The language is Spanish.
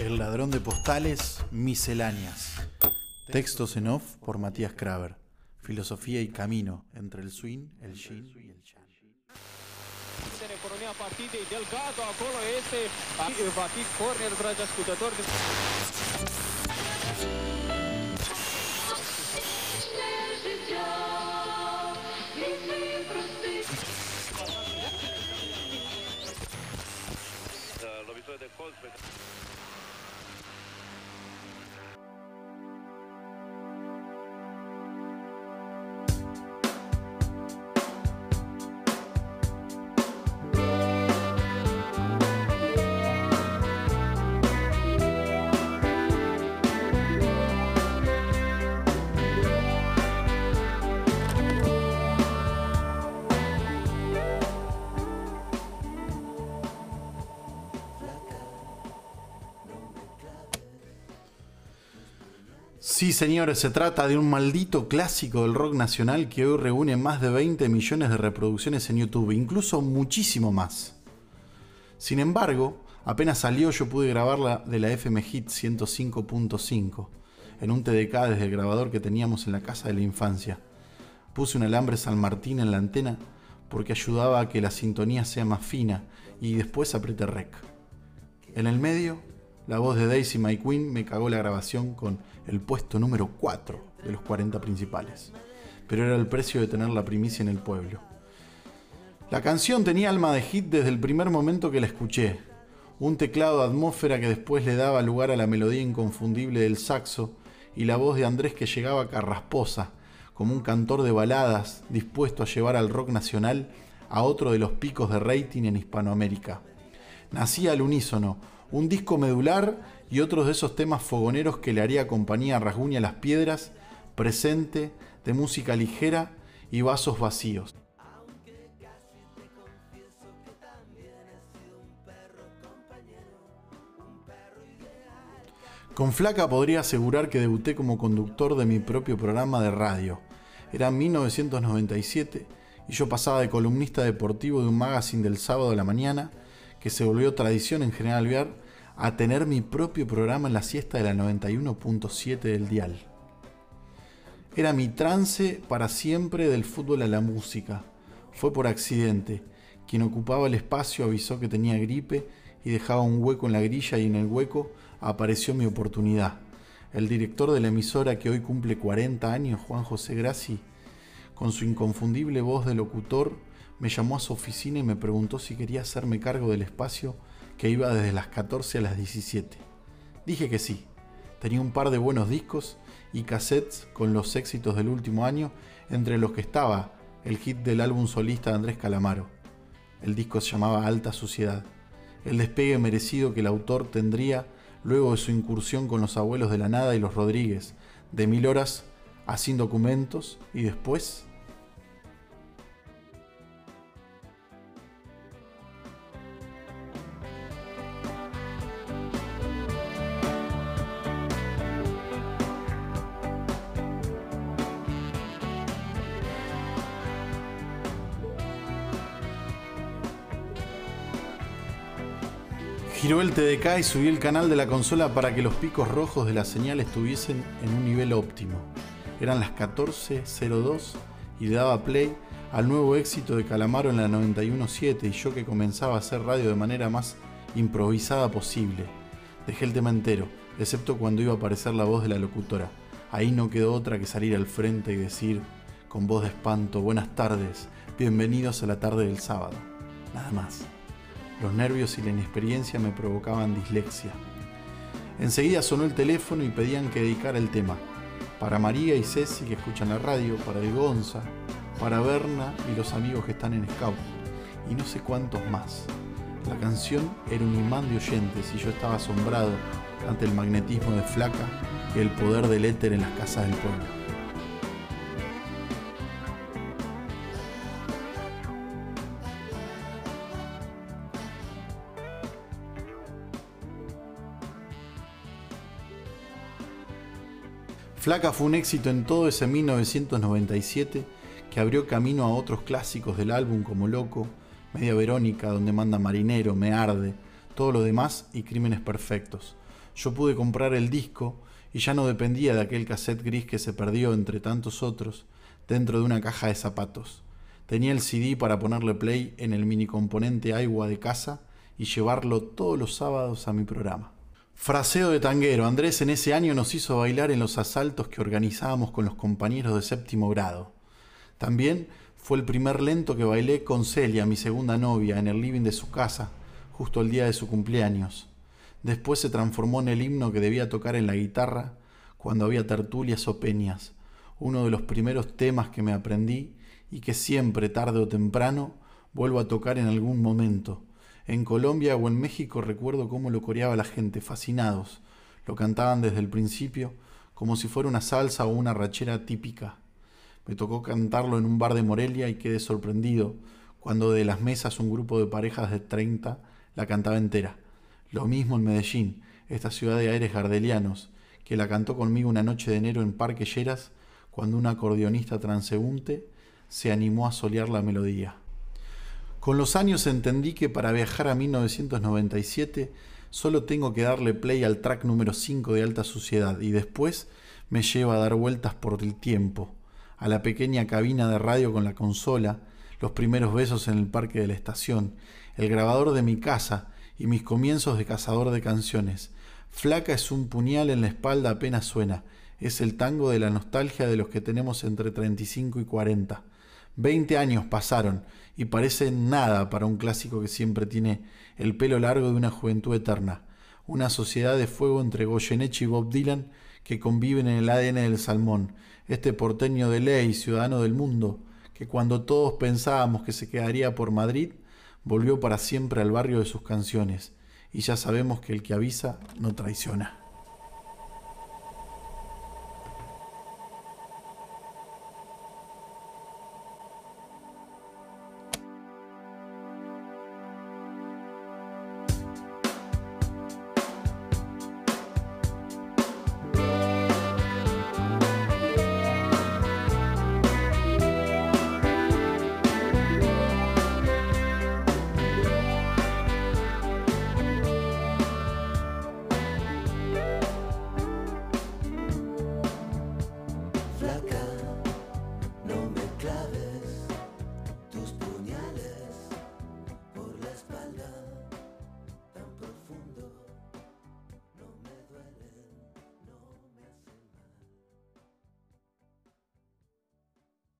El ladrón de postales, misceláneas. Textos en off por Matías Kraver. Filosofía y camino entre el swing, el yin y el ascultători. Sí, señores, se trata de un maldito clásico del rock nacional que hoy reúne más de 20 millones de reproducciones en YouTube, incluso muchísimo más. Sin embargo, apenas salió yo pude grabarla de la FM Hit 105.5 en un TDK desde el grabador que teníamos en la casa de la infancia. Puse un alambre San Martín en la antena porque ayudaba a que la sintonía sea más fina y después apreté rec. En el medio, la voz de Daisy My Queen me cagó la grabación con el puesto número 4 de los 40 principales. Pero era el precio de tener la primicia en el pueblo. La canción tenía alma de hit desde el primer momento que la escuché. Un teclado de atmósfera que después le daba lugar a la melodía inconfundible del saxo y la voz de Andrés que llegaba carrasposa, como un cantor de baladas dispuesto a llevar al rock nacional a otro de los picos de rating en Hispanoamérica. Nacía al unísono, un disco medular y otros de esos temas fogoneros que le haría compañía a Rasguña las Piedras, presente, de música ligera y vasos vacíos. Con Flaca podría asegurar que debuté como conductor de mi propio programa de radio. Era 1997 y yo pasaba de columnista deportivo de un magazine del sábado a la mañana que se volvió tradición en General Viar a tener mi propio programa en la siesta de la 91.7 del dial. Era mi trance para siempre del fútbol a la música. Fue por accidente. Quien ocupaba el espacio avisó que tenía gripe y dejaba un hueco en la grilla y en el hueco apareció mi oportunidad. El director de la emisora que hoy cumple 40 años, Juan José Grassi, con su inconfundible voz de locutor, me llamó a su oficina y me preguntó si quería hacerme cargo del espacio que iba desde las 14 a las 17. Dije que sí. Tenía un par de buenos discos y cassettes con los éxitos del último año, entre los que estaba el hit del álbum solista de Andrés Calamaro. El disco se llamaba Alta Suciedad, el despegue merecido que el autor tendría luego de su incursión con los abuelos de la nada y los Rodríguez, de mil horas a sin documentos y después Giró el TDK y subí el canal de la consola para que los picos rojos de la señal estuviesen en un nivel óptimo. Eran las 14.02 y daba play al nuevo éxito de Calamaro en la 91.7 y yo que comenzaba a hacer radio de manera más improvisada posible. Dejé el tema entero, excepto cuando iba a aparecer la voz de la locutora. Ahí no quedó otra que salir al frente y decir, con voz de espanto, buenas tardes, bienvenidos a la tarde del sábado. Nada más. Los nervios y la inexperiencia me provocaban dislexia. Enseguida sonó el teléfono y pedían que dedicara el tema. Para María y Ceci que escuchan la radio, para el Gonza, para Berna y los amigos que están en Scout. Y no sé cuántos más. La canción era un imán de oyentes y yo estaba asombrado ante el magnetismo de Flaca y el poder del éter en las casas del pueblo. Flaca fue un éxito en todo ese 1997 que abrió camino a otros clásicos del álbum como Loco, Media Verónica, Donde manda Marinero, Me Arde, todo lo demás y Crímenes Perfectos. Yo pude comprar el disco y ya no dependía de aquel cassette gris que se perdió entre tantos otros dentro de una caja de zapatos. Tenía el CD para ponerle play en el mini componente agua de casa y llevarlo todos los sábados a mi programa. Fraseo de tanguero. Andrés en ese año nos hizo bailar en los asaltos que organizábamos con los compañeros de séptimo grado. También fue el primer lento que bailé con Celia, mi segunda novia, en el living de su casa, justo el día de su cumpleaños. Después se transformó en el himno que debía tocar en la guitarra cuando había tertulias o peñas, uno de los primeros temas que me aprendí y que siempre, tarde o temprano, vuelvo a tocar en algún momento. En Colombia o en México recuerdo cómo lo coreaba la gente, fascinados. Lo cantaban desde el principio, como si fuera una salsa o una rachera típica. Me tocó cantarlo en un bar de Morelia y quedé sorprendido cuando de las mesas un grupo de parejas de 30 la cantaba entera. Lo mismo en Medellín, esta ciudad de aires gardelianos, que la cantó conmigo una noche de enero en Parque Lleras, cuando un acordeonista transeúnte se animó a solear la melodía. Con los años entendí que para viajar a 1997 solo tengo que darle play al track número 5 de Alta Suciedad y después me lleva a dar vueltas por el tiempo, a la pequeña cabina de radio con la consola, los primeros besos en el parque de la estación, el grabador de mi casa y mis comienzos de cazador de canciones. Flaca es un puñal en la espalda apenas suena. Es el tango de la nostalgia de los que tenemos entre 35 y 40. Veinte años pasaron y parece nada para un clásico que siempre tiene el pelo largo de una juventud eterna. Una sociedad de fuego entre Goyeneche y Bob Dylan que conviven en el ADN del salmón. Este porteño de ley, ciudadano del mundo, que cuando todos pensábamos que se quedaría por Madrid, volvió para siempre al barrio de sus canciones, y ya sabemos que el que avisa no traiciona.